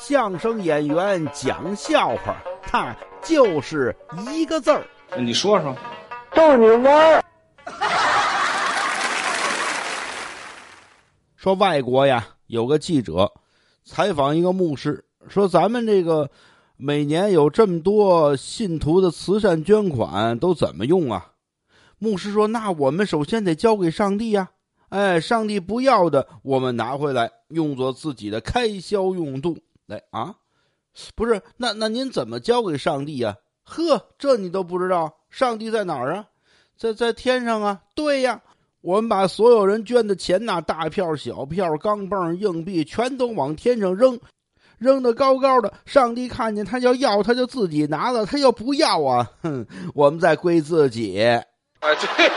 相声演员讲笑话，他就是一个字儿。你说说，逗你玩儿。说外国呀，有个记者采访一个牧师，说咱们这个每年有这么多信徒的慈善捐款都怎么用啊？牧师说：“那我们首先得交给上帝呀。哎，上帝不要的，我们拿回来用作自己的开销用度。来啊，不是？那那您怎么交给上帝呀？呵，这你都不知道？上帝在哪儿啊？在在天上啊？对呀。”我们把所有人捐的钱呐，大票、小票、钢镚、硬币，全都往天上扔，扔的高高的。上帝看见他要要，他就自己拿了；他要不要啊，哼，我们再归自己。哎，对。